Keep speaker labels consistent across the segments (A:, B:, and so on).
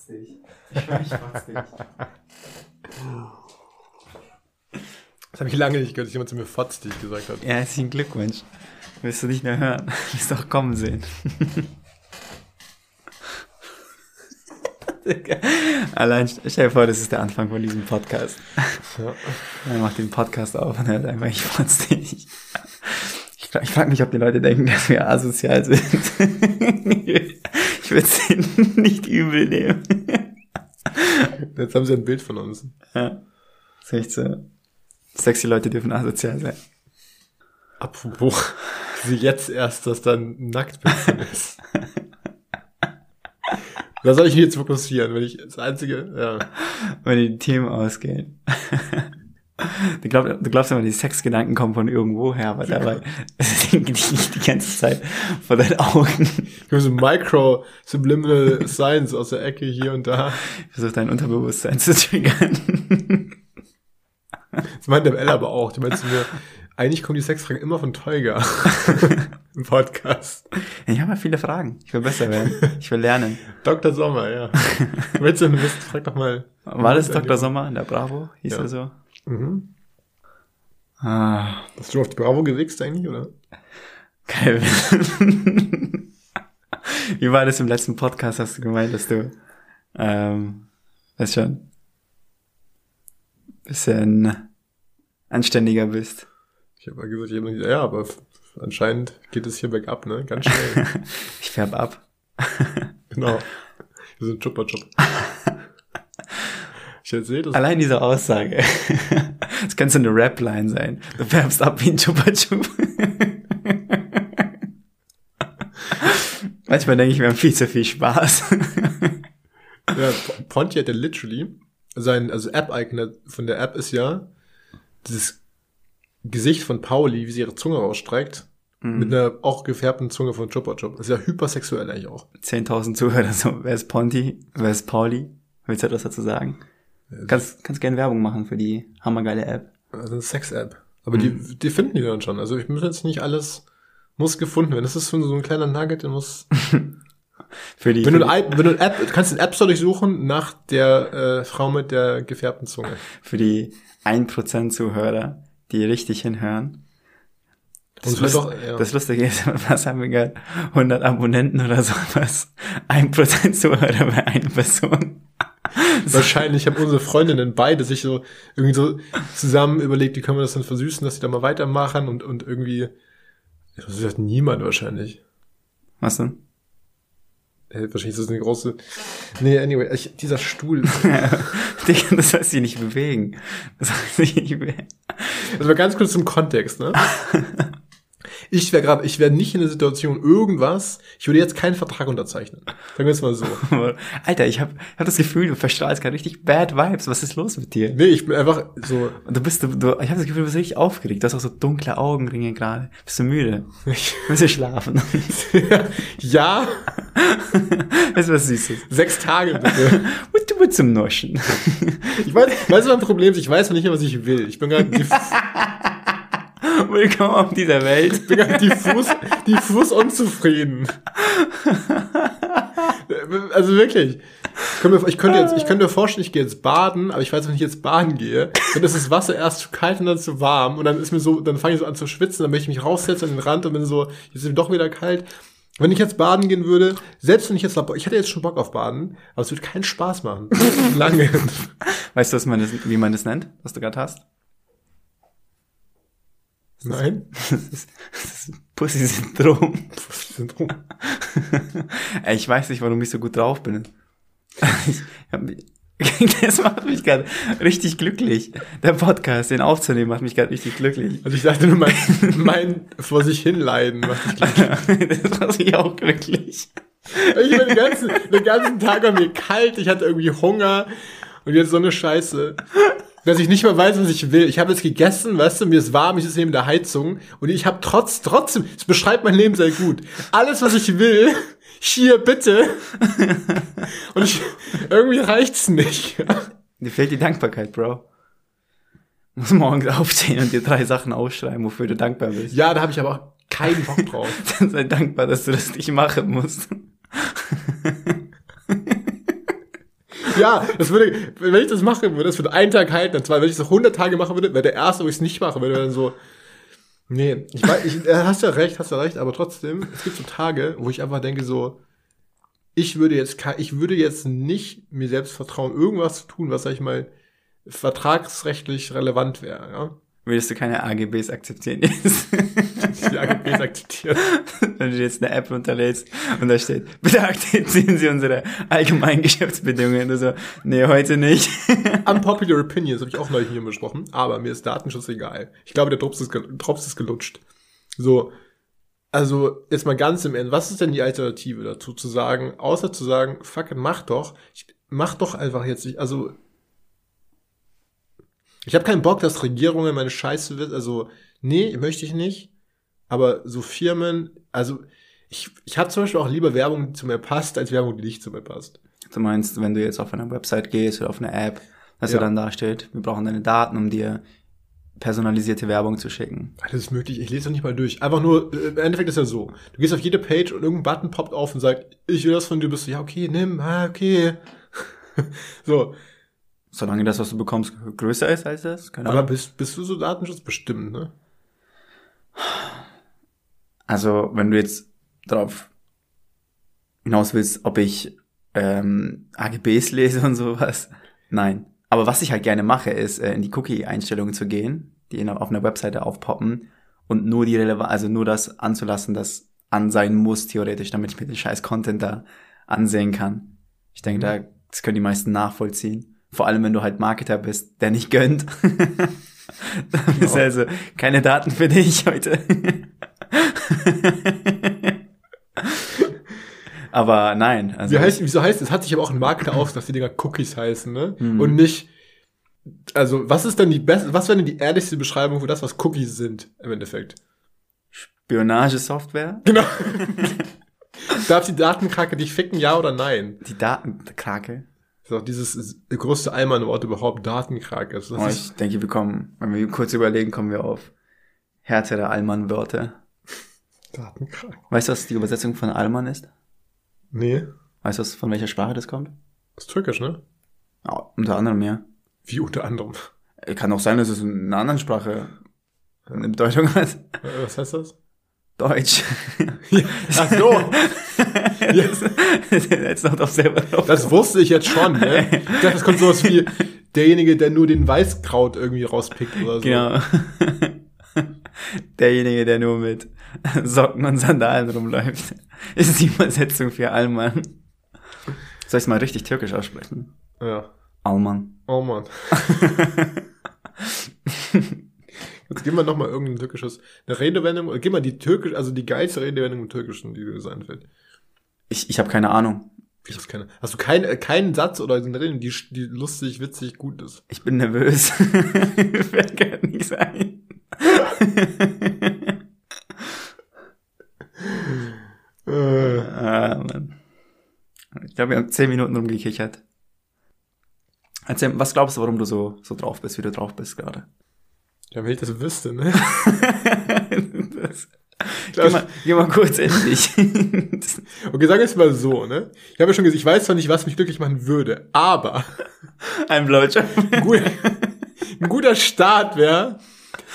A: fotz dich. Ich schwör, ich fotz dich.
B: Das habe ich lange nicht gehört, dass jemand zu mir fotz dich gesagt hat.
A: Ja, herzlichen Glückwunsch. Willst du nicht mehr hören? Willst du auch kommen sehen. Allein, stell dir vor, das ist der Anfang von diesem Podcast.
B: Ja.
A: Er macht den Podcast auf und hört einfach, ich fotz dich. Ich, ich frage mich, ob die Leute denken, dass wir asozial sind. ich würde es ihnen nicht übel nehmen.
B: Jetzt haben sie ein Bild von uns.
A: Ja. Das ist echt so. Sexy Leute dürfen asozial sein.
B: Apropos, sie jetzt erst, dass da ein Nacktbild ist. Da soll ich mich jetzt fokussieren, wenn ich das einzige, ja.
A: Wenn die Themen ausgehen. Du glaubst, du glaubst immer, die Sexgedanken kommen von irgendwo her, aber dabei denken die nicht die ganze Zeit vor deinen Augen.
B: Ich habe so Micro Subliminal Science aus der Ecke hier und da.
A: Ich versuche dein Unterbewusstsein zu triggern.
B: Das meint der L aber auch. Die meint zu mir, eigentlich kommen die Sexfragen immer von Tolga im Podcast.
A: Ich habe mal viele Fragen. Ich will besser werden. Ich will lernen.
B: Dr. Sommer, ja. Willst du wissen, frag doch mal.
A: War das Dr. Sommer in der Bravo? Hieß
B: Ja.
A: er so?
B: Mhm.
A: Ah,
B: Hast du auf die Bravo gewichst eigentlich, oder?
A: geil. Wie war das im letzten Podcast? Hast du gemeint, dass du, ähm, weißt schon, bisschen anständiger bist?
B: Ich habe gesagt, ich hab gesagt, ja, aber anscheinend geht es hier bergab, ne? Ganz schnell.
A: Ich färb ab.
B: genau. Wir sind Chupa Chup. Ich erzähl das.
A: Allein diese Aussage. Das könnte so eine Rap-Line sein. Du färbst ab wie ein Chupa Chup. Manchmal denke ich, wir haben viel zu viel Spaß.
B: Ja, Ponti hat ja literally sein, also App-Icon von der App ist ja dieses Gesicht von Pauli, wie sie ihre Zunge rausstreckt, mit einer auch gefärbten Zunge von Chupa Chup. Das ist ja hypersexuell eigentlich auch.
A: 10.000 Zuhörer, so, wer ist Ponti, wer ist Pauli? Willst du etwas dazu sagen? Kannst, kannst gerne Werbung machen für die hammergeile App.
B: Also eine Sex-App. Aber die, die finden die dann schon. Also ich muss jetzt nicht alles, muss gefunden werden. Das ist so ein kleiner Nugget, der muss.
A: Für die,
B: Wenn du,
A: für,
B: ein, wenn du eine App, du kannst den App Store durchsuchen nach der äh, Frau mit der gefärbten Zunge.
A: für die 1% Zuhörer, die richtig hinhören. Das, Lust,
B: auch, ja.
A: das Lustige ist, was haben wir gerade? 100 Abonnenten oder sowas. 1% Zuhörer bei einer Person.
B: Wahrscheinlich haben unsere Freundinnen beide sich so irgendwie so zusammen überlegt, wie können wir das dann versüßen, dass sie da mal weitermachen und, und irgendwie, das sagt niemand wahrscheinlich.
A: Was denn?
B: Äh, wahrscheinlich ist das eine große, nee, anyway, ich, dieser Stuhl,
A: Digga, das soll sich nicht bewegen. Das soll sich nicht bewegen.
B: also mal ganz kurz zum Kontext, ne? Ich wäre gerade, ich wäre nicht in der Situation irgendwas, ich würde jetzt keinen Vertrag unterzeichnen. Sagen wir es mal so.
A: Alter, ich habe hab das Gefühl, du verstrahlst gerade richtig bad Vibes. Was ist los mit dir?
B: Nee, ich bin einfach so,
A: du bist, du, du ich habe das Gefühl, du bist richtig aufgeregt. Du hast auch so dunkle Augenringe gerade. Bist du müde?
B: ich,
A: Willst du schlafen?
B: ja,
A: weißt du, was Süßes?
B: sechs Tage bitte.
A: Und du bist zum Noschen.
B: Ich weiß, weißt du, mein Problem ist, ich weiß noch nicht mehr, was ich will. Ich bin gerade
A: Willkommen auf dieser Welt.
B: bin gerade diffus, diffus unzufrieden. Also wirklich. Ich könnte, mir, ich könnte jetzt, ich könnte mir vorstellen, ich gehe jetzt baden, aber ich weiß, wenn ich jetzt baden gehe, dann ist das Wasser erst zu kalt und dann zu warm und dann ist mir so, dann fange ich so an zu schwitzen, dann möchte ich mich raussetzen an den Rand und bin so, jetzt ist mir doch wieder kalt. Wenn ich jetzt baden gehen würde, selbst wenn ich jetzt, ich hätte jetzt schon Bock auf Baden, aber es würde keinen Spaß machen. Lange.
A: Weißt du, was man das, wie man das nennt, was du gerade hast?
B: Nein.
A: Pussy-Syndrom.
B: Syndrom.
A: Ey, ich weiß nicht, warum ich so gut drauf bin. Das macht mich gerade richtig glücklich. Der Podcast, den aufzunehmen, macht mich gerade richtig glücklich.
B: Also ich dachte nur, mein, mein vor sich hinleiden macht mich glücklich.
A: Das macht mich auch glücklich.
B: Ich bin den ganzen, den ganzen Tag war mir kalt, ich hatte irgendwie Hunger und jetzt so eine Scheiße. Dass ich nicht mehr weiß, was ich will. Ich habe jetzt gegessen, weißt du, mir ist warm, ich sitze neben der Heizung und ich habe trotz, trotzdem, es beschreibt mein Leben sehr gut. Alles, was ich will, hier bitte. Und ich, irgendwie reicht's nicht.
A: Dir fehlt die Dankbarkeit, Bro. Du musst morgens aufstehen und dir drei Sachen aufschreiben, wofür du dankbar bist.
B: Ja, da habe ich aber auch keinen Bock drauf.
A: Dann sei dankbar, dass du das nicht machen musst.
B: Ja, das würde, wenn ich das machen würde, das würde einen Tag halten, und zwar, wenn ich das 100 Tage machen würde, wäre der erste, wo ich es nicht mache, würde dann so, nee, ich weiß, ich, äh, hast ja recht, hast ja recht, aber trotzdem, es gibt so Tage, wo ich einfach denke so, ich würde jetzt, ich würde jetzt nicht mir selbst vertrauen, irgendwas zu tun, was, sag ich mal, vertragsrechtlich relevant wäre, ja.
A: Würdest du keine AGBs akzeptieren jetzt?
B: Die AGBs akzeptieren.
A: Wenn du jetzt eine App runterlädst und da steht, bitte akzeptieren Sie unsere allgemeinen Geschäftsbedingungen. Du so, nee, heute nicht.
B: Unpopular Opinions habe ich auch neulich hier besprochen, aber mir ist Datenschutz egal. Ich glaube, der Drops ist, gel- Drops ist gelutscht. So, also jetzt mal ganz im Ernst, was ist denn die Alternative dazu zu sagen, außer zu sagen, fuck it, mach doch, ich, mach doch einfach jetzt nicht, also ich habe keinen Bock, dass Regierungen meine Scheiße wissen, also nee, möchte ich nicht, aber so Firmen, also ich, ich habe zum Beispiel auch lieber Werbung, die zu mir passt, als Werbung, die nicht zu mir passt.
A: Du meinst, wenn du jetzt auf eine Website gehst oder auf eine App, dass
B: Ja.
A: ja. dann da steht, wir brauchen deine Daten, um dir personalisierte Werbung zu schicken.
B: Alles ist möglich, ich lese doch nicht mal durch. Einfach nur, äh, im Endeffekt ist ja so. Du gehst auf jede Page und irgendein Button poppt auf und sagt, ich will das von dir, bist du, ja, okay, nimm, ah, okay. so.
A: Solange das, was du bekommst, größer ist als das. Keine
B: Aber bist, bist du so datenschutzbestimmt, ne?
A: Also, wenn du jetzt darauf hinaus willst, ob ich ähm, AGBs lese und sowas, nein. Aber was ich halt gerne mache, ist, äh, in die Cookie-Einstellungen zu gehen, die auf einer Webseite aufpoppen und nur die relevant, also nur das anzulassen, das an sein muss, theoretisch, damit ich mir den scheiß Content da ansehen kann. Ich denke, da, das können die meisten nachvollziehen. Vor allem, wenn du halt Marketer bist, der nicht gönnt. Dann ist
B: Ja.
A: also keine Daten für dich heute. aber nein, also
B: Wie heißt, wieso heißt es? Hat sich aber auch ein Marketer aus, dass die Dinger Cookies heißen, ne?
A: Mhm.
B: Und nicht, also, was ist denn die beste, was wäre denn die ehrlichste Beschreibung für das, was Cookies sind, im Endeffekt?
A: Spionagesoftware,
B: Genau. Darf die Datenkrake dich ficken, ja oder nein?
A: die Datenkrake.
B: Ist auch dieses größte Allmann-Wort überhaupt, Datenkrake. Das
A: Oh,
B: ist,
A: ich denke, wir kommen, wenn wir kurz überlegen, kommen wir auf härtere Allmann-Wörter.
B: Datenkrake.
A: Weißt du, was die Übersetzung von Allmann ist?
B: Nee.
A: Weißt du, was- von welcher Sprache das kommt?
B: Das ist türkisch, ne?
A: Ja, unter anderem, ja.
B: Wie unter anderem.
A: Äh, Kann auch sein, dass es in einer anderen Sprache eine Bedeutung hat.
B: Äh, Was heißt das?
A: Deutsch.
B: Ach so,
A: Jetzt, noch auf selber drauf.
B: das wusste ich jetzt schon, ne? Ich dachte, das kommt sowas wie derjenige, der nur den Weißkraut irgendwie rauspickt oder so.
A: Genau. Derjenige, der nur mit Socken und Sandalen rumläuft, ist die Übersetzung für Allmann. Soll ich es mal richtig türkisch aussprechen?
B: Ja.
A: Allmann.
B: Oh Mann. Jetzt gib mal noch mal irgendein türkisches, eine Redewendung, oder gib mal die türkisch, also die geilste Redewendung im Türkischen, die dir so einfällt.
A: Ich, ich habe keine Ahnung.
B: Ich hab's keine. Hast du keinen, äh, keinen Satz oder eine Redewendung, die, die lustig, witzig, gut ist?
A: Ich bin nervös. Wer kann nicht sein?
B: Äh,
A: ah, Mann. Ich glaube, wir haben zehn Minuten rumgekichert. Erzähl, was glaubst du, warum du so, so drauf bist, wie du drauf bist gerade?
B: Ja, wenn ich das wüsste, ne?
A: das, geh, mal, geh mal kurz in dich.
B: Okay, wir es mal so, ne? Ich habe ja schon gesagt, ich weiß zwar nicht, was mich glücklich machen würde, aber
A: Ein Blowjob.
B: ein guter, ein guter Start wäre,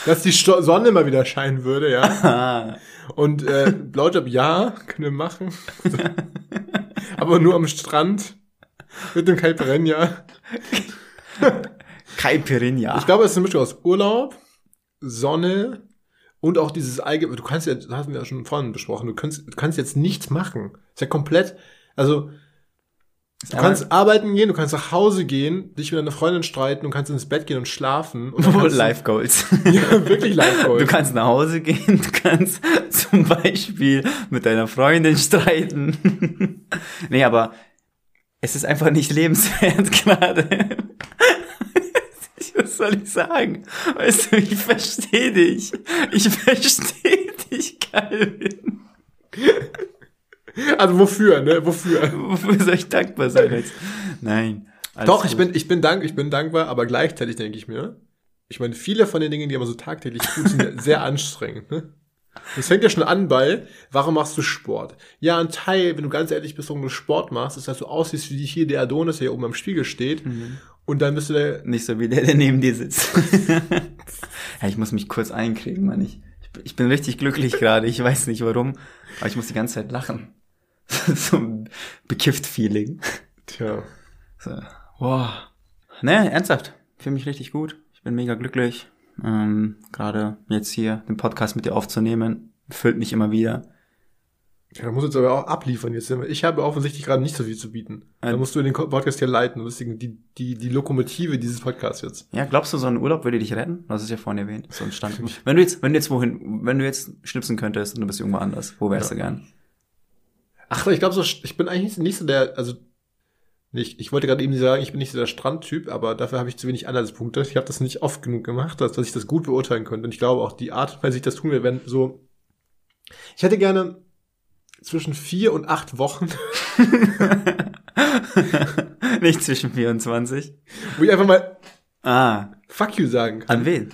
B: dass die Sto Sonne mal wieder scheinen würde, ja. Und äh, Blowjob, ja, können wir machen. aber nur am Strand mit dem Caipirinha.
A: Caipirinha.
B: Ich glaube, es ist eine Mischung aus Urlaub, Sonne und auch dieses allgemeine, du kannst ja, das hatten wir ja schon vorhin besprochen, du kannst, du kannst jetzt nichts machen. Ist ja komplett, also, du kannst arbeiten gehen, du kannst nach Hause gehen, dich mit deiner Freundin streiten, du kannst ins Bett gehen und schlafen. Und
A: Life Goals.
B: Ja, wirklich live
A: Du kannst nach Hause gehen, du kannst zum Beispiel mit deiner Freundin streiten. nee, aber es ist einfach nicht lebenswert gerade. Was soll ich sagen? Weißt du, ich verstehe dich. Ich verstehe dich, Calvin.
B: Also wofür, ne? Wofür?
A: Wofür soll ich dankbar sein jetzt? Nein.
B: Doch, ich
A: gut.
B: bin, ich bin dank, ich bin dankbar, aber gleichzeitig denke ich mir, ich meine, viele von den Dingen, die man so tagtäglich tut, sind sehr anstrengend, ne? Das fängt ja schon an bei, warum machst du Sport? Ja, ein Teil, wenn du ganz ehrlich bist, warum du Sport machst, ist, dass du aussiehst wie hier der Adonis, der hier oben am Spiegel steht.
A: Mhm.
B: Und dann bist du der,
A: Nicht so wie der, der neben dir sitzt. ja, ich muss mich kurz einkriegen, Mann. Ich, ich bin richtig glücklich gerade. Ich weiß nicht warum, aber ich muss die ganze Zeit lachen. so ein bekifft Feeling.
B: tja,
A: So. Wow. Ne, ernsthaft. Fühle mich richtig gut. Ich bin mega glücklich. Ähm, gerade jetzt hier den Podcast mit dir aufzunehmen, füllt mich immer wieder.
B: Ja, da musst du jetzt aber auch abliefern jetzt. Ich habe offensichtlich gerade nicht so viel zu bieten. Da
A: Ähm.
B: musst du den Podcast hier leiten. Du bist die, die, die, Lokomotive dieses Podcasts jetzt.
A: Ja, glaubst du, so ein Urlaub würde dich retten? Du hast es ja vorhin erwähnt. So ein Stand. Wenn du jetzt, wenn du jetzt wohin, wenn du jetzt schnipsen könntest und du bist irgendwo anders, wo wärst
B: Ja.
A: du gern?
B: Ach, ich glaube so, ich bin eigentlich nicht so der, also nicht, ich wollte gerade eben sagen, ich bin nicht so der Strandtyp, aber dafür habe ich zu wenig Anhaltspunkte. Ich habe das nicht oft genug gemacht, dass, dass ich das gut beurteilen könnte. Und ich glaube auch die Art, weil ich das tun will, wenn so. Ich hätte gerne zwischen vier und acht Wochen,
A: Nicht zwischen 24.
B: wo ich einfach mal
A: Ah,
B: Fuck you sagen kann.
A: an wen?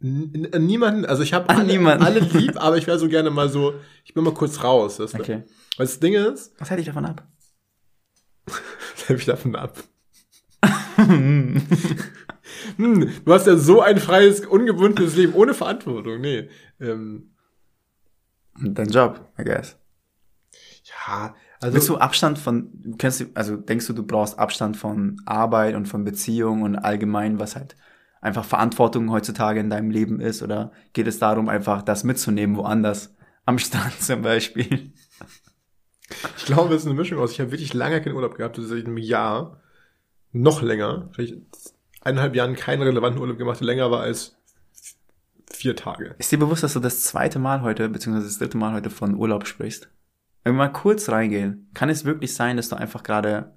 B: N an niemanden, also ich habe alle,
A: niemanden.
B: alle lieb, aber ich wäre so gerne mal so, ich bin mal kurz raus. Weißt du?
A: Okay.
B: Weil das Ding ist,
A: Was hält dich davon ab?
B: hebe ich davon ab. hm, du hast ja so ein freies, ungebundenes Leben ohne Verantwortung. Nee. Ähm,
A: Dein Job, I guess.
B: Ja, also
A: Willst du Abstand von, kennst du, also denkst du, du brauchst Abstand von Arbeit und von Beziehungen und allgemein, was halt einfach Verantwortung heutzutage in deinem Leben ist? Oder geht es darum, einfach das mitzunehmen, woanders? Am Strand zum Beispiel.
B: ich glaube, es ist eine Mischung aus. Ich habe wirklich lange keinen Urlaub gehabt, das ist seit einem Jahr. Noch länger. Vielleicht eineinhalb Jahren keinen relevanten Urlaub gemacht, der länger war als vier Tage.
A: Ist dir bewusst, dass du das zweite Mal heute, beziehungsweise das dritte Mal heute von Urlaub sprichst? Wenn wir mal kurz reingehen, kann es wirklich sein, dass du einfach gerade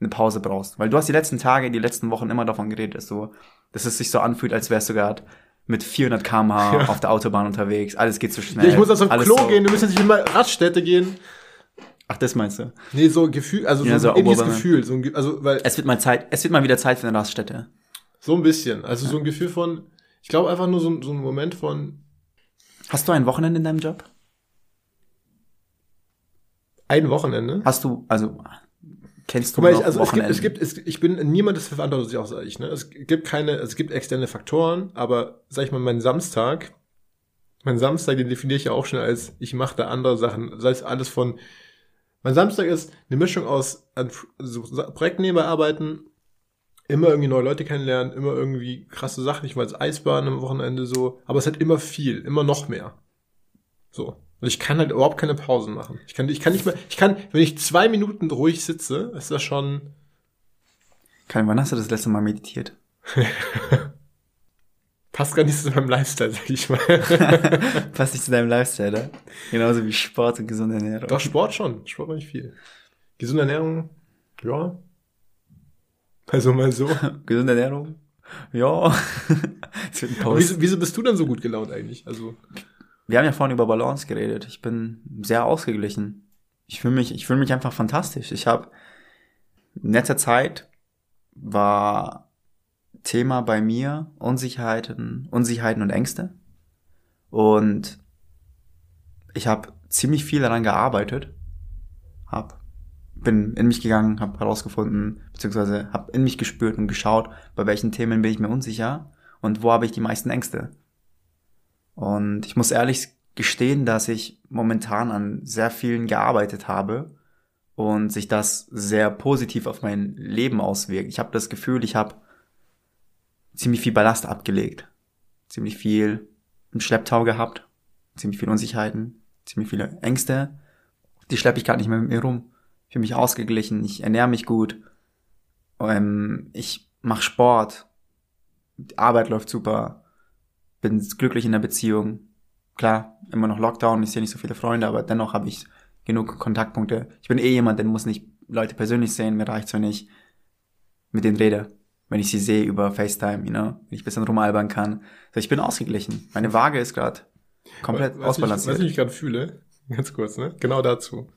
A: eine Pause brauchst? Weil du hast die letzten Tage, die letzten Wochen immer davon geredet, dass du, dass es sich so anfühlt, als wärst du gerade mit 400 km/h
B: Ja.
A: auf der Autobahn unterwegs. Alles geht so schnell.
B: Ja, ich muss also auf Klo
A: so.
B: gehen, du musst jetzt nicht immer Raststätte gehen.
A: Ach, das meinst du?
B: Nee, so Gefühl, also
A: Ja,
B: so,
A: so
B: ein ähnliches. Gefühl. So ein, also, weil,
A: Es wird mal Zeit, es wird mal wieder Zeit für eine Raststätte.
B: so ein bisschen. Also so ein Gefühl von, ich glaube einfach nur so, so ein Moment von
A: Hast du ein Wochenende in deinem Job?
B: Ein Wochenende.
A: Hast du, also, kennst du
B: Guck mal, ich, also es gibt, es gibt, es, ich bin niemand ist verantwortlich sich außer ich. Ne? Es gibt keine, es gibt externe Faktoren, aber sag ich mal, mein Samstag, mein Samstag, den definiere ich ja auch schon als, ich mache da andere Sachen, sei es alles von, mein Samstag ist eine Mischung aus an so Sa- Projekten nebenbei arbeiten, immer irgendwie neue Leute kennenlernen, immer irgendwie krasse Sachen, ich war als Eisbahn am Wochenende so, aber es hat immer viel, immer noch mehr. So. Und ich kann halt überhaupt keine Pausen machen. Ich kann, ich kann nicht mehr, ich kann, wenn ich zwei Minuten ruhig sitze, ist das schon,
A: Karin, wann hast du das letzte Mal meditiert?
B: passt gar nicht zu meinem Lifestyle, sag ich mal.
A: Passt nicht zu deinem Lifestyle, oder? Genauso wie Sport und gesunde Ernährung.
B: Doch, Sport schon. Sport mache ich viel. Gesunde Ernährung, ja. Also mal so.
A: Gesunde Ernährung? Ja.
B: Wieso, wieso bist du denn so gut gelaunt eigentlich? Also,
A: Wir haben ja vorhin über Balance geredet. Ich bin sehr ausgeglichen. Ich fühle mich, ich fühle mich einfach fantastisch. Ich habe in letzter Zeit war Thema bei mir Unsicherheiten, Unsicherheiten und Ängste. Und ich habe ziemlich viel daran gearbeitet. Hab, bin in mich gegangen, habe herausgefunden, beziehungsweise habe in mich gespürt und geschaut, bei welchen Themen bin ich mir unsicher und wo habe ich die meisten Ängste. Und ich muss ehrlich gestehen, dass ich momentan an sehr vielen gearbeitet habe und sich das sehr positiv auf mein Leben auswirkt. Ich habe das Gefühl, ich habe ziemlich viel Ballast abgelegt, ziemlich viel im Schlepptau gehabt, ziemlich viele Unsicherheiten, ziemlich viele Ängste. Die schleppe ich gerade nicht mehr mit mir rum. Ich fühle mich ausgeglichen, ich ernähre mich gut, ähm, ich mache Sport, die Arbeit läuft super, bin glücklich in der Beziehung. Klar, immer noch Lockdown, ich sehe nicht so viele Freunde, aber dennoch habe ich genug Kontaktpunkte. Ich bin eh jemand, der muss nicht Leute persönlich sehen, mir reicht's, wenn ich mit denen rede. Wenn ich sie sehe über FaceTime, you know, wenn ich ein bisschen rumalbern kann. Also ich bin ausgeglichen. Meine Waage ist gerade komplett
B: du,
A: ausbalanciert.
B: Was ich gerade fühle, ganz kurz, ne? Genau dazu.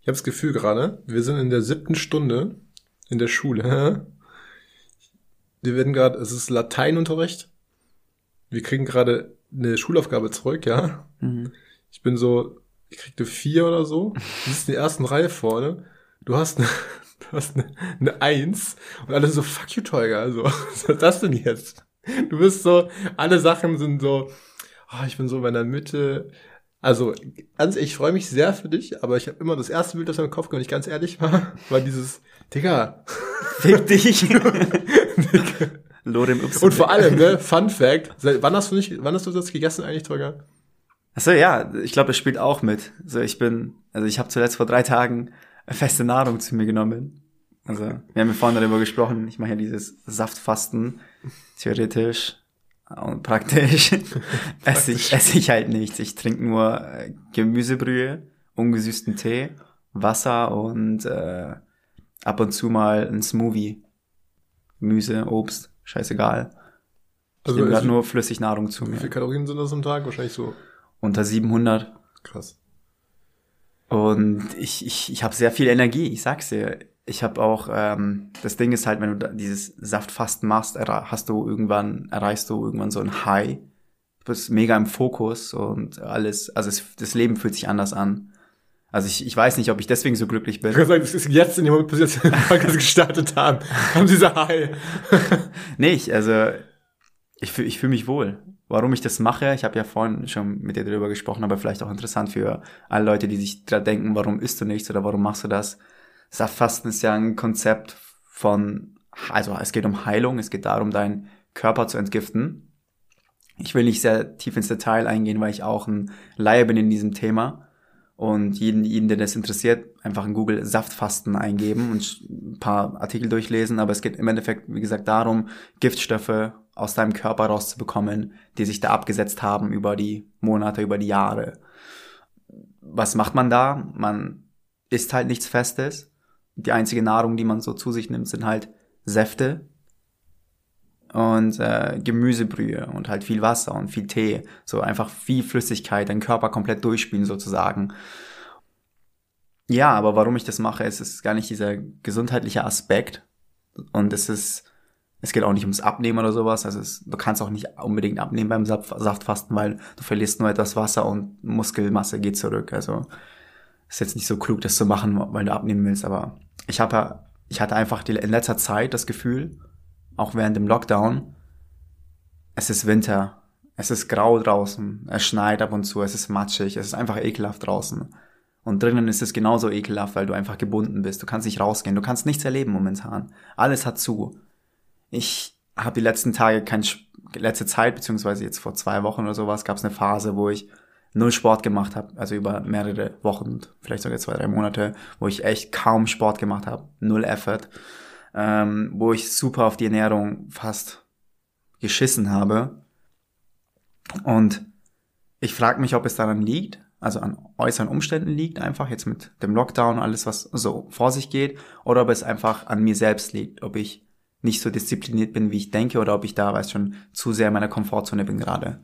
B: Ich habe das Gefühl gerade, wir sind in der siebten Stunde in der Schule. Wir werden gerade, es ist Lateinunterricht. Wir kriegen gerade eine Schulaufgabe zurück, ja.
A: Mhm.
B: Ich bin so, ich kriegte vier oder so. Du sitzt in der ersten Reihe vorne. Du hast eine, du hast eine, eine Eins und alle so, fuck you, Tolga. Also, was ist das denn jetzt? Du bist so, alle Sachen sind so, oh, ich bin so in meiner Mitte. Also, ganz, ich freue mich sehr für dich, aber ich habe immer das erste Bild, das mir im Kopf kam, wenn ich ganz ehrlich war, war dieses, Digga.
A: Fick dich. Lorem Ipsum.
B: Und vor allem, ne, Fun Fact, seit, wann hast du nicht, wann hast du das gegessen eigentlich, Tolga?
A: Achso, ja, ich glaube, das spielt auch mit. Also ich bin, also ich habe zuletzt vor drei Tagen feste Nahrung zu mir genommen. Also wir haben ja vorhin darüber gesprochen, ich mache ja dieses Saftfasten, theoretisch und praktisch esse ich, esse ich halt nichts. Ich trinke nur äh, Gemüsebrühe, ungesüßten Tee, Wasser und äh, ab und zu mal ein Smoothie. Gemüse, Obst, scheißegal. Ich
B: Also
A: nehme gerade nur Flüssignahrung zu
B: Wie
A: mir.
B: viele Kalorien sind das am Tag? Wahrscheinlich so
A: Unter 700.
B: krass.
A: Und ich, ich, ich habe sehr viel Energie, ich sag's dir. Ich habe auch, ähm, das Ding ist halt, wenn du dieses Saftfasten machst, hast du irgendwann, erreichst du irgendwann so ein High. Du bist mega im Fokus und alles, also es, das Leben fühlt sich anders an. Also ich, ich weiß nicht, ob ich deswegen so glücklich
B: Ich
A: bin.
B: kann sagen, das ist jetzt in dem Moment, wir jetzt den Podcast gestartet haben, haben sie so Hi.
A: Nee, ich, also ich fühle ich fühl mich wohl. Warum ich das mache, ich habe ja vorhin schon mit dir darüber gesprochen, aber vielleicht auch interessant für alle Leute, die sich da denken, warum isst du nichts oder warum machst du das? Saftfasten ist ja ein Konzept von, also es geht um Heilung, es geht darum, deinen Körper zu entgiften. Ich will nicht sehr tief ins Detail eingehen, weil ich auch ein Laie bin in diesem Thema. Und jeden, jeden, der das interessiert, einfach in Google Saftfasten eingeben und ein paar Artikel durchlesen. Aber es geht im Endeffekt, wie gesagt, darum, Giftstoffe aus deinem Körper rauszubekommen, die sich da abgesetzt haben über die Monate, über die Jahre. Was macht man da? Man isst halt nichts Festes. Die einzige Nahrung, die man so zu sich nimmt, sind halt Säfte und äh, Gemüsebrühe und halt viel Wasser und viel Tee. So einfach viel Flüssigkeit, deinen Körper komplett durchspielen sozusagen. Ja, aber warum ich das mache, ist, ist gar nicht dieser gesundheitliche Aspekt. Und es ist, es geht auch nicht ums Abnehmen oder sowas. Also es, du kannst auch nicht unbedingt abnehmen beim Saft, Saftfasten, weil du verlierst nur etwas Wasser und Muskelmasse geht zurück. Also ist jetzt nicht so klug, das zu machen, weil du abnehmen willst. Aber ich habe, ich hatte einfach die, in letzter Zeit das Gefühl, auch während dem Lockdown, es ist Winter, es ist grau draußen, es schneit ab und zu, es ist matschig, es ist einfach ekelhaft draußen. Und drinnen ist es genauso ekelhaft, weil du einfach gebunden bist. Du kannst nicht rausgehen, du kannst nichts erleben momentan. Alles hat zu. Ich habe die letzten Tage kein Sch- letzte Zeit beziehungsweise jetzt vor zwei Wochen oder sowas gab es eine Phase, wo ich null Sport gemacht habe, also über mehrere Wochen, vielleicht sogar zwei drei Monate, wo ich echt kaum Sport gemacht habe, null Effort, ähm, wo ich super auf die Ernährung fast geschissen habe. Und ich frage mich, ob es daran liegt, also an äußeren Umständen liegt, einfach jetzt mit dem Lockdown, alles, was so vor sich geht, oder ob es einfach an mir selbst liegt, ob ich nicht so diszipliniert bin, wie ich denke, oder ob ich da, weiß schon, zu sehr in meiner Komfortzone bin gerade.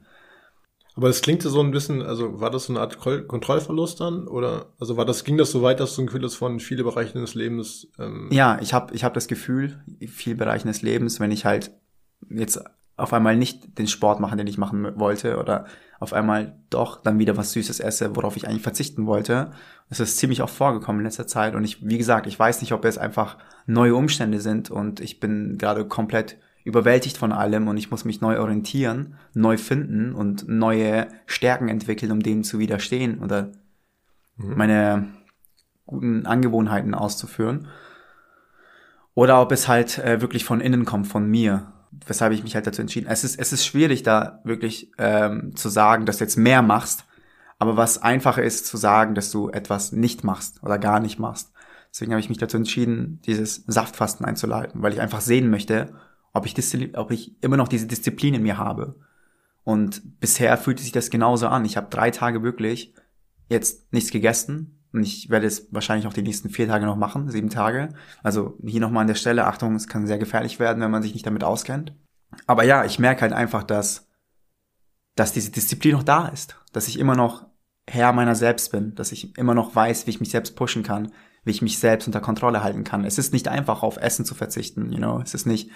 B: Aber es klingt so ein bisschen, also war das so eine Art Kontrollverlust dann? Oder also war das, ging das so weit, dass du ein Gefühl hast von viele Bereiche deines Lebens? Ähm,
A: Ja, ich habe ich hab das Gefühl, in vielen Bereichen des Lebens, wenn ich halt jetzt auf einmal nicht den Sport machen, den ich machen wollte, oder auf einmal doch dann wieder was Süßes esse, worauf ich eigentlich verzichten wollte. Das ist ziemlich oft vorgekommen in letzter Zeit. Und ich, wie gesagt, ich weiß nicht, ob es einfach neue Umstände sind und ich bin gerade komplett überwältigt von allem und ich muss mich neu orientieren, neu finden und neue Stärken entwickeln, um denen zu widerstehen oder meine guten Angewohnheiten auszuführen. Oder ob es halt äh, wirklich von innen kommt, von mir. Weshalb ich mich halt dazu entschieden. Es ist, es ist schwierig, da wirklich ähm, zu sagen, dass du jetzt mehr machst. Aber was einfacher ist, zu sagen, dass du etwas nicht machst oder gar nicht machst. Deswegen habe ich mich dazu entschieden, dieses Saftfasten einzuleiten, weil ich einfach sehen möchte, ob ich, ob ich immer noch diese Disziplin in mir habe. Und bisher fühlte sich das genauso an. Ich habe drei Tage wirklich jetzt nichts gegessen. Und ich werde es wahrscheinlich auch die nächsten vier Tage noch machen, sieben Tage. Also hier nochmal an der Stelle, Achtung, es kann sehr gefährlich werden, wenn man sich nicht damit auskennt. Aber ja, ich merke halt einfach, dass, dass diese Disziplin noch da ist. Dass ich immer noch Herr meiner selbst bin. Dass ich immer noch weiß, wie ich mich selbst pushen kann. Wie ich mich selbst unter Kontrolle halten kann. Es ist nicht einfach, auf Essen zu verzichten, you know. Es ist nicht,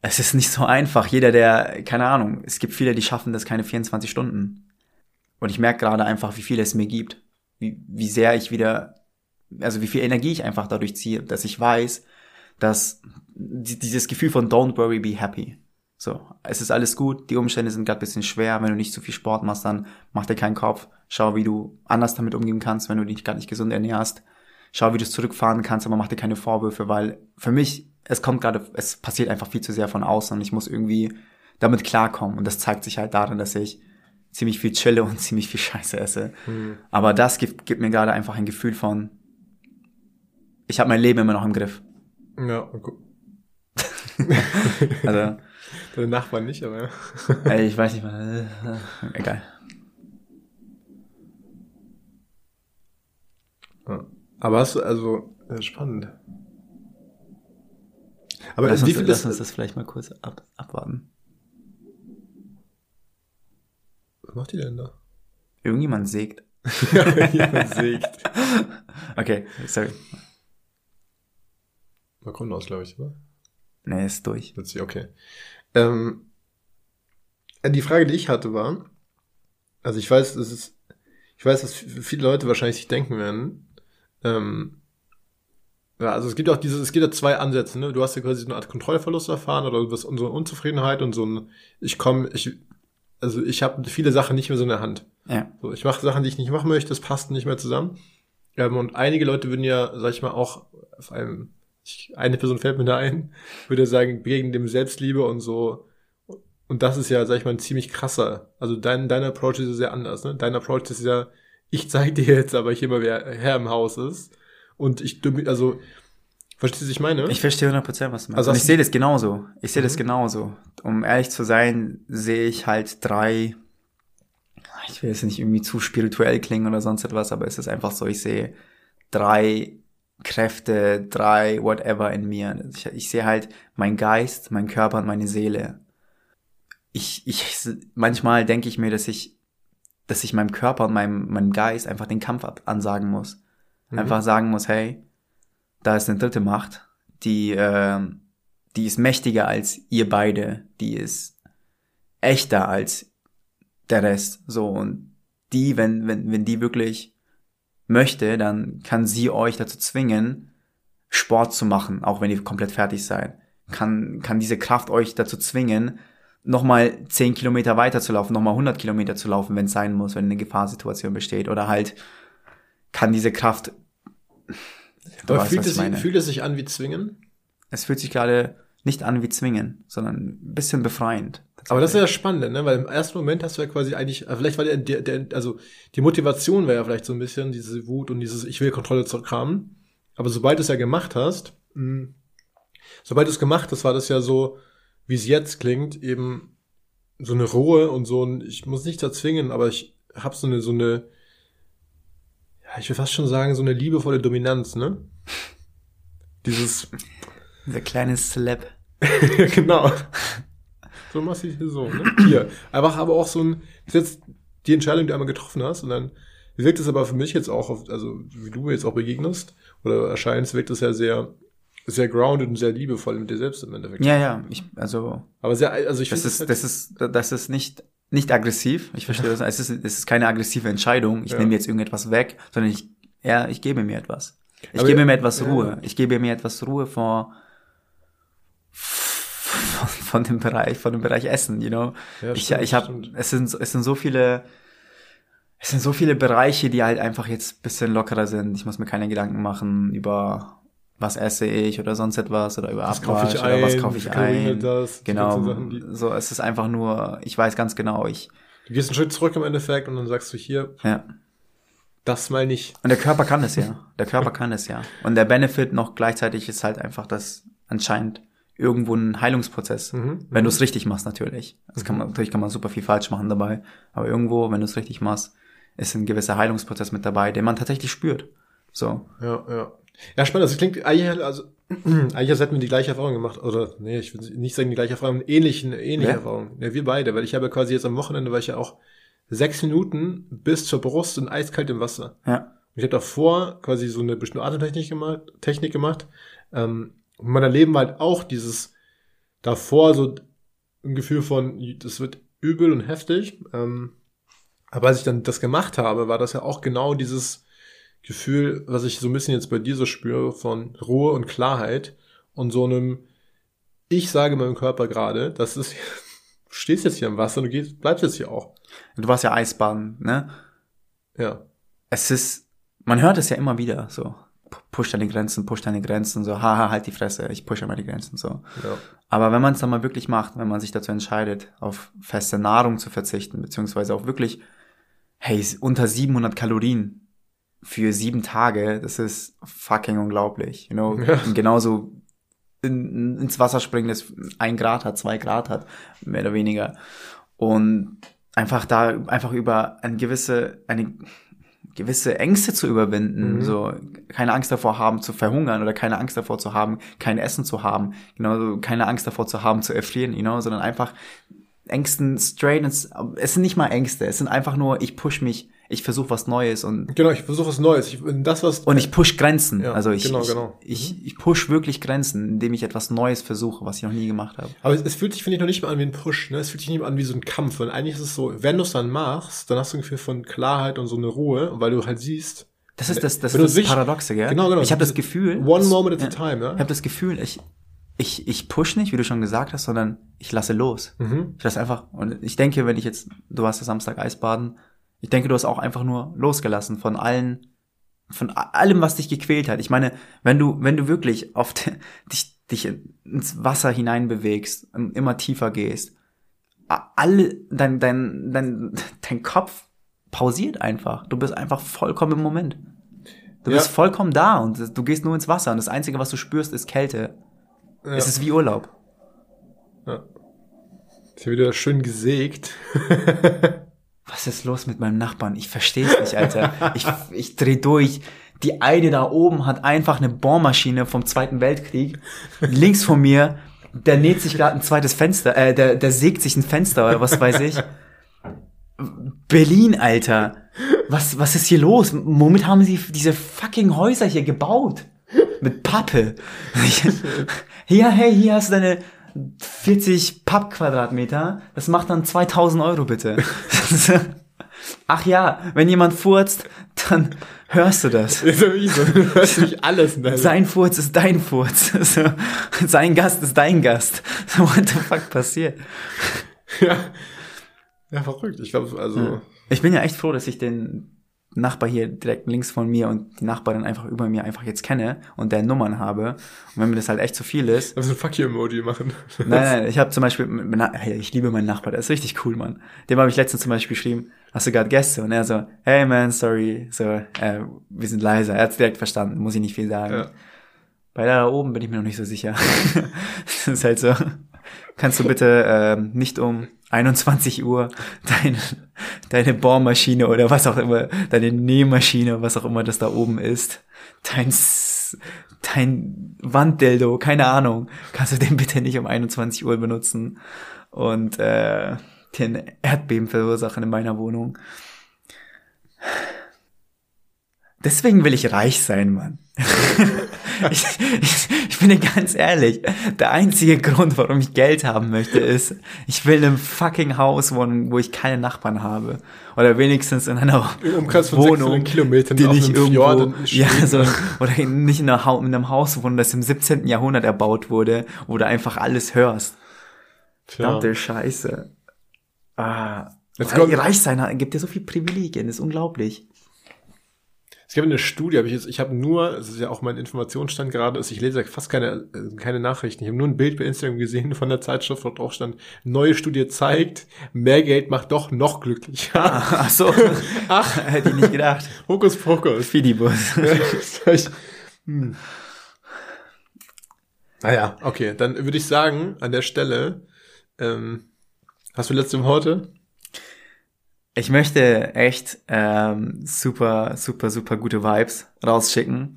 A: es ist nicht so einfach. Jeder, der, keine Ahnung, es gibt viele, die schaffen das keine 24 Stunden. Und ich merke gerade einfach, wie viel es mir gibt. Wie, wie sehr ich wieder, also wie viel Energie ich einfach dadurch ziehe, dass ich weiß, dass dieses Gefühl von don't worry, be happy. So, es ist alles gut, die Umstände sind gerade bisschen schwer, wenn du nicht zu viel Sport machst, dann mach dir keinen Kopf. Schau, wie du anders damit umgehen kannst, wenn du dich gerade nicht gesund ernährst. Schau, wie du es zurückfahren kannst, aber mach dir keine Vorwürfe, weil für mich, es kommt gerade, es passiert einfach viel zu sehr von außen und ich muss irgendwie damit klarkommen. Und das zeigt sich halt darin, dass ich ziemlich viel chille und ziemlich viel Scheiße esse. Mhm. Aber das gibt, gibt mir gerade einfach ein Gefühl von, ich habe mein Leben immer noch im Griff.
B: Ja, okay.
A: also.
B: Deine Nachbarn nicht, aber
A: ey, ich weiß nicht mal. Egal.
B: Aber hast du, also, ja, spannend.
A: Aber lass, uns, lass uns das vielleicht mal kurz ab, abwarten.
B: Was macht die denn da?
A: Irgendjemand sägt.
B: Irgendjemand sägt.
A: okay, sorry.
B: Mal kommt aus, glaube ich, oder?
A: Nee, ist durch.
B: Okay. Ähm, äh, die Frage, die ich hatte, war, also ich weiß, es ist, ich weiß, dass viele Leute wahrscheinlich sich denken werden, ähm, ja, also es gibt auch dieses, es gibt ja zwei Ansätze, ne? Du hast ja quasi so eine Art Kontrollverlust erfahren oder du wirst so eine Unzufriedenheit und so ein, ich komme, ich, also ich habe viele Sachen nicht mehr so in der Hand.
A: Ja.
B: So, ich mache Sachen, die ich nicht machen möchte, das passt nicht mehr zusammen. Ähm, und einige Leute würden ja, sag ich mal, auch auf einem ich, eine Person fällt mir da ein, würde sagen, gegen dem Selbstliebe und so. Und das ist ja, sag ich mal, ein ziemlich krasser. Also dein, dein Approach ist ja sehr anders, ne? Dein Approach ist ja, ich zeig dir jetzt, aber ich immer wer Herr im Haus ist. Und ich, also, verstehst du, was ich meine?
A: Ich verstehe 100%, was du meinst. Also und ich sehe das genauso. Ich sehe mhm. das genauso. Um ehrlich zu sein, sehe ich halt drei, ich will jetzt nicht irgendwie zu spirituell klingen oder sonst etwas, aber es ist einfach so, ich sehe drei Kräfte, drei, whatever in mir. Ich, ich sehe halt mein Geist, mein Körper und meine Seele. Ich, ich, manchmal denke ich mir, dass ich, dass ich meinem Körper und meinem, meinem Geist einfach den Kampf ansagen muss. Mhm. Einfach sagen muss, hey, da ist eine dritte Macht, die, äh, die ist mächtiger als ihr beide, die ist echter als der Rest, so, und die, wenn, wenn, wenn die wirklich möchte, dann kann sie euch dazu zwingen, Sport zu machen, auch wenn ihr komplett fertig seid. Kann, kann diese Kraft euch dazu zwingen, nochmal 10 Kilometer weiter zu laufen, nochmal 100 Kilometer zu laufen, wenn es sein muss, wenn eine Gefahrsituation besteht. Oder halt kann diese Kraft...
B: Aber weißt, fühlt, es, sich, fühlt es sich an wie zwingen?
A: Es fühlt sich gerade nicht an wie zwingen, sondern ein bisschen befreiend.
B: Aber das ist ja spannend, ne? Weil im ersten Moment hast du ja quasi eigentlich, äh, vielleicht war der, der, der also die Motivation wäre ja vielleicht so ein bisschen diese Wut und dieses Ich will Kontrolle zurückhaben. Aber sobald du es ja gemacht hast, mh, hm, sobald du es gemacht hast, war das ja so, wie es jetzt klingt, eben so eine Ruhe und so ein, ich muss nicht erzwingen, aber ich habe so eine, so eine, ja, ich will fast schon sagen, so eine liebevolle Dominanz, ne? Dieses.
A: Der kleine Slap.
B: genau. So machst du hier so, ne? Hier. Einfach aber auch so ein, das ist jetzt die Entscheidung, die du einmal getroffen hast und dann wirkt es aber für mich jetzt auch, auf, also wie du mir jetzt auch begegnest oder erscheinst, wirkt es ja sehr, sehr grounded und sehr liebevoll mit dir selbst im Endeffekt.
A: Ja, ja, ich, also.
B: Aber sehr, also ich
A: finde. Das ist, halt das ist, das ist nicht, nicht aggressiv. Ich verstehe das. Es ist, es ist keine aggressive Entscheidung. Ich ja. nehme jetzt irgendetwas weg, sondern ich, ja, ich gebe mir etwas. Ich aber gebe mir etwas Ruhe. Ja. Ich gebe mir etwas Ruhe vor, von, von dem Bereich, von dem Bereich Essen, you know. Ja, ich, stimmt, ich habe, es sind, es sind so viele, es sind so viele Bereiche, die halt einfach jetzt bisschen lockerer sind. Ich muss mir keine Gedanken machen über was esse ich oder sonst etwas oder über was Abwasch oder ein, was kaufe ich ein. Das, genau. Sachen, so, es ist einfach nur, ich weiß ganz genau, ich.
B: Du gehst einen Schritt zurück im Endeffekt und dann sagst du hier.
A: Ja.
B: Das mal nicht.
A: Und der Körper kann es ja. Der Körper kann es ja. Und der Benefit noch gleichzeitig ist halt einfach, dass anscheinend irgendwo ein Heilungsprozess, mhm. wenn du es richtig machst natürlich. Das kann man, natürlich kann man super viel falsch machen dabei, aber irgendwo, wenn du es richtig machst, ist ein gewisser Heilungsprozess mit dabei, den man tatsächlich spürt. So.
B: Ja, ja. Ja, spannend. Das klingt eigentlich, also, eigentlich hätten wir die gleiche Erfahrung gemacht. Oder, nee, ich will nicht sagen die gleiche Erfahrung, ähnliche, ähnliche ja? Erfahrung. Ja, wir beide, weil ich habe quasi jetzt am Wochenende, war ich ja auch sechs Minuten bis zur Brust und eiskalt im Wasser.
A: Ja.
B: Und ich habe davor quasi so eine bestimmte Atemtechnik gemacht, Technik gemacht, ähm, und mein Leben war halt auch dieses, davor so ein Gefühl von, das wird übel und heftig. Ähm, aber als ich dann das gemacht habe, war das ja auch genau dieses Gefühl, was ich so ein bisschen jetzt bei dir so spüre, von Ruhe und Klarheit und so einem, ich sage meinem Körper gerade, das ist, du stehst jetzt hier im Wasser und du gehst, bleibst jetzt hier auch.
A: Du warst ja Eisbahn, ne?
B: Ja.
A: Es ist, man hört es ja immer wieder, so. Push deine Grenzen, push deine Grenzen, so, haha, halt die Fresse, ich pushe meine Grenzen, so.
B: Ja.
A: Aber wenn man es dann mal wirklich macht, wenn man sich dazu entscheidet, auf feste Nahrung zu verzichten, beziehungsweise auch wirklich, hey, unter 700 Kalorien für sieben Tage, das ist fucking unglaublich, you know?
B: Ja.
A: Und genauso in, ins Wasser springen, das ein Grad hat, zwei Grad hat, mehr oder weniger. Und einfach da, einfach über eine gewisse, eine gewisse Ängste zu überwinden,
B: Mhm.
A: so keine Angst davor haben zu verhungern oder keine Angst davor zu haben, kein Essen zu haben, genauso keine Angst davor zu haben zu erfrieren, you know, sondern einfach Ängsten straight ins, es sind nicht mal Ängste, es sind einfach nur, ich push mich, ich versuche was Neues und
B: Genau, ich versuche was Neues. Ich, das, was,
A: und ich push Grenzen.
B: Ja,
A: also ich,
B: genau,
A: ich,
B: genau.
A: ich, ich push wirklich Grenzen, indem ich etwas Neues versuche, was ich noch nie gemacht habe.
B: aber es, es fühlt sich, finde ich, noch nicht mal an wie ein Push, ne? Es fühlt sich nicht mal an wie so ein Kampf. Und eigentlich ist es so, wenn du es dann machst, dann hast du ein Gefühl von Klarheit und so eine Ruhe, weil du halt siehst,
A: Das ist das, das, ist das
B: sich-
A: Paradoxe, gell?
B: Genau, genau.
A: Ich habe das Gefühl,
B: one moment at a time, ja?
A: Ich habe das Gefühl, ich, ich, ich push nicht, wie du schon gesagt hast, sondern ich lasse los.
B: Mhm.
A: Ich lasse einfach, und ich denke, wenn ich jetzt, du warst ja Samstag Eisbaden, ich denke, du hast auch einfach nur losgelassen von allen, von allem, was dich gequält hat. Ich meine, wenn du, wenn du wirklich auf dich, dich ins Wasser hineinbewegst, und immer tiefer gehst, alle, dein, dein, dein, dein Kopf pausiert einfach. Du bist einfach vollkommen im Moment. Du
B: Ja.
A: bist vollkommen da und du gehst nur ins Wasser und das Einzige, was du spürst, ist Kälte.
B: Ja.
A: Es ist wie Urlaub.
B: ja. Ist ja wieder schön gesägt.
A: Was ist los mit meinem Nachbarn? Ich verstehe es nicht, Alter. Ich, ich dreh durch. Die eine da oben hat einfach eine Bohrmaschine vom Zweiten Weltkrieg. Links von mir, der näht sich gerade ein zweites Fenster, äh, der, der sägt sich ein Fenster oder was weiß ich. Berlin, Alter. Was, was ist hier los? Womit haben sie diese fucking Häuser hier gebaut? Mit Pappe. ja, hey, hier hast du deine 40 Pappquadratmeter. Das macht dann 2000 Euro bitte. Ach ja, wenn jemand furzt, dann hörst du das.
B: Ist ja wirklich so, du hörst nicht alles deinem
A: Sein Furz ist dein Furz. So, sein Gast ist dein Gast. So, what the fuck passiert?
B: Ja. ja, verrückt. Ich glaube, also,
A: Ich bin ja echt froh, dass ich den Nachbar hier direkt links von mir und die Nachbarin einfach über mir einfach jetzt kenne und der Nummern habe. Und wenn mir das halt echt zu viel ist.
B: wir ein Fuck you-Emoji machen.
A: Nein, nein, ich habe zum Beispiel, ich liebe meinen Nachbar, der ist richtig cool, Mann. Dem habe ich letztens zum Beispiel geschrieben, hast du gerade Gäste? Und er so, hey man, sorry, so, äh, wir sind leiser. Er hat's direkt verstanden, muss ich nicht viel sagen.
B: Ja.
A: Bei da oben bin ich mir noch nicht so sicher. das ist halt so. Kannst du bitte ähm, nicht um 21 Uhr deine, deine Bohrmaschine oder was auch immer, deine Nähmaschine, was auch immer das da oben ist, dein, dein Wanddildo, keine Ahnung, kannst du den bitte nicht um 21 Uhr benutzen? Und äh, den Erdbeben verursachen in meiner Wohnung. Deswegen will ich reich sein, Mann. ich, ich, ich bin dir ganz ehrlich, der einzige Grund, warum ich Geld haben möchte, ist, ich will in einem fucking Haus wohnen, wo ich keine Nachbarn habe. Oder wenigstens in einer
B: Im Umkreis von
A: Wohnung,
B: 600 Kilometern
A: die nicht irgendwo, ja, so, oder nicht in, einer, in einem Haus wohnen, das im 17. Jahrhundert erbaut wurde, wo du einfach alles hörst. Verdammte Scheiße. Ah,
B: Jetzt kommt-
A: reich sein gibt dir so viel Privilegien, ist unglaublich.
B: Es gab eine Studie, habe ich jetzt, ich habe nur, es ist ja auch mein Informationsstand gerade, ist, ich lese fast keine, äh, keine Nachrichten. Ich habe nur ein Bild bei Instagram gesehen von der Zeitschrift, wo drauf stand, neue Studie zeigt, mehr Geld macht doch noch glücklicher.
A: Ach so. Ach, hätte ich nicht gedacht.
B: Hokus Pokus.
A: Fidibus.
B: hm. Naja, okay, dann würde ich sagen, an der Stelle, ähm, hast du letzte Worte?
A: Ich möchte echt ähm, super, super, super gute Vibes rausschicken.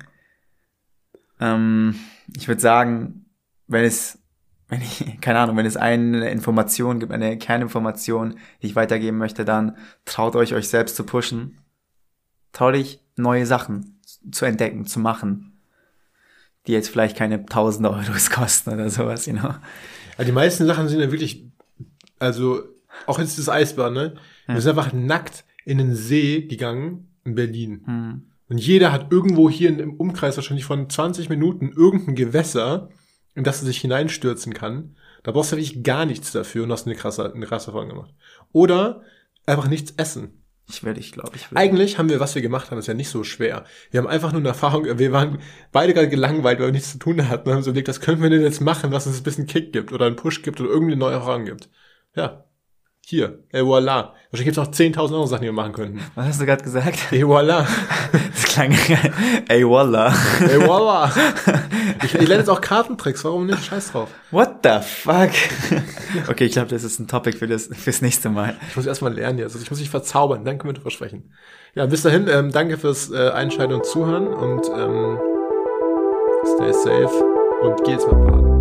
A: Ähm, ich würde sagen, wenn es, wenn ich, keine Ahnung, wenn es eine Information gibt, eine Kerninformation, die ich weitergeben möchte, dann traut euch, euch selbst zu pushen. Traut euch, neue Sachen zu entdecken, zu machen, die jetzt vielleicht keine tausende Euros kosten oder sowas, you know.
B: Ja, die meisten Sachen sind ja wirklich, also auch jetzt das Eisbahn, ne? Wir sind einfach nackt in den See gegangen in Berlin.
A: Hm.
B: Und jeder hat irgendwo hier im Umkreis wahrscheinlich von 20 Minuten irgendein Gewässer, in das er sich hineinstürzen kann. Da brauchst du wirklich gar nichts dafür und hast eine krasse, eine krasse Erfahrung gemacht. Oder einfach nichts essen.
A: Ich werde, ich glaube, ich will.
B: Eigentlich haben wir, was wir gemacht haben, ist ja nicht so schwer. Wir haben einfach nur eine Erfahrung, wir waren beide gerade gelangweilt, weil wir nichts zu tun hatten und haben so überlegt, was können wir denn jetzt machen, was uns ein bisschen Kick gibt oder einen Push gibt oder irgendeine neue Erfahrung gibt. Ja. Hier. Et voilà. Wahrscheinlich gibt es noch 10.000 andere Sachen, die wir machen könnten.
A: Was hast du gerade gesagt?
B: Et voilà.
A: Das klang, ey, wallah.
B: Et voilà. Ich, ich lerne jetzt auch Kartentricks, warum nicht? Scheiß drauf.
A: What the fuck? Okay, ich glaube, das ist ein Topic für das, fürs nächste Mal.
B: Ich muss erstmal lernen jetzt. Also ich muss mich verzaubern, dann können wir drüber sprechen. Ja, bis dahin, ähm, danke fürs äh, Einschalten und Zuhören und ähm, stay safe und geh jetzt mal baden.